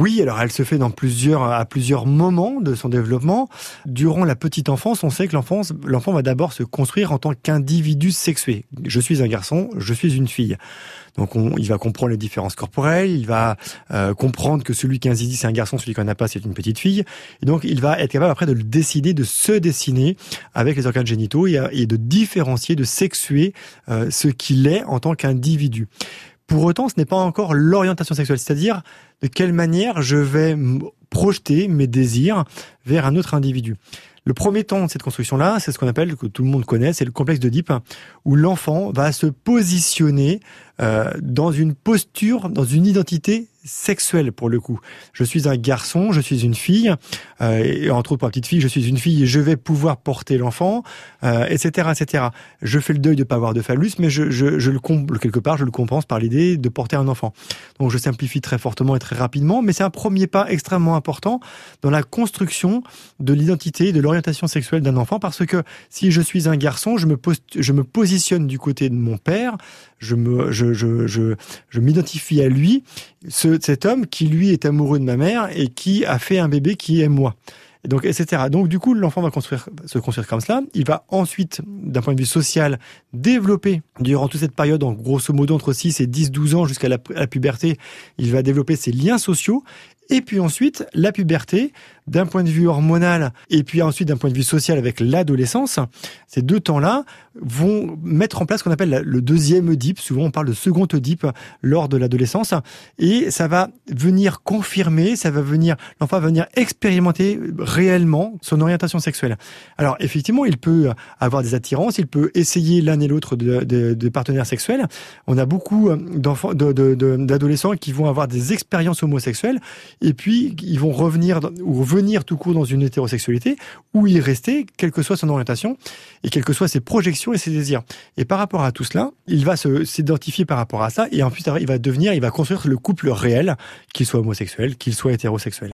Oui, alors elle se fait dans plusieurs, à plusieurs moments de son développement. Durant la petite enfance, on sait que l'enfant, l'enfant va d'abord se construire en tant qu'individu sexué. Je suis un garçon, je suis une fille. Donc on, il va comprendre les différences corporelles, il va euh, comprendre que celui qui a un zizi c'est un garçon, celui qui en a pas c'est une petite fille. Et donc il va être capable après de le décider, de se dessiner avec les organes génitaux et, et de différencier, de sexuer euh, ce qu'il est en tant qu'individu. Pour autant, ce n'est pas encore l'orientation sexuelle, c'est-à-dire de quelle manière je vais projeter mes désirs vers un autre individu. Le premier temps de cette construction-là, c'est ce qu'on appelle, que tout le monde connaît, c'est le complexe d'Oedipe, où l'enfant va se positionner euh, dans une posture, dans une identité sexuelle pour le coup. Je suis un garçon, je suis une fille, euh, et entre autres pour la petite fille, je suis une fille et je vais pouvoir porter l'enfant, euh, etc., etc. Je fais le deuil de pas avoir de phallus, mais je, le comble quelque part, je le compense par l'idée de porter un enfant. Donc je simplifie très fortement et très rapidement, mais c'est un premier pas extrêmement important dans la construction de l'identité, de l'orientation sexuelle d'un enfant, parce que si je suis un garçon, je me, je me positionne du côté de mon père, je me, je, je, je, m'identifie à lui, ce, cet homme qui lui est amoureux de ma mère et qui a fait un bébé qui est moi. Et donc, etc. Donc, du coup, l'enfant va construire, se construire comme cela. Il va ensuite, d'un point de vue social, développer, durant toute cette période, en grosso modo, entre 6 et 10, 12 ans, jusqu'à la, la, puberté, il va développer ses liens sociaux. Et puis ensuite, la puberté, d'un point de vue hormonal et puis ensuite d'un point de vue social avec l'adolescence, ces deux temps-là vont mettre en place ce qu'on appelle le deuxième Oedipe. Souvent, on parle de second Oedipe lors de l'adolescence. Et ça va venir confirmer, ça va venir, l'enfant va venir expérimenter réellement son orientation sexuelle. Alors, effectivement, il peut avoir des attirances, il peut essayer l'un et l'autre de, partenaires sexuels. On a beaucoup d'adolescents qui vont avoir des expériences homosexuelles et puis ils vont revenir ou venir tout court dans une hétérosexualité ou y rester, quelle que soit son orientation et quelles que soient ses projections et ses désirs. Et par rapport à tout cela, il va s'identifier par rapport à ça et ensuite il va devenir, il va construire le couple réel, qu'il soit homosexuel, qu'il soit hétérosexuel.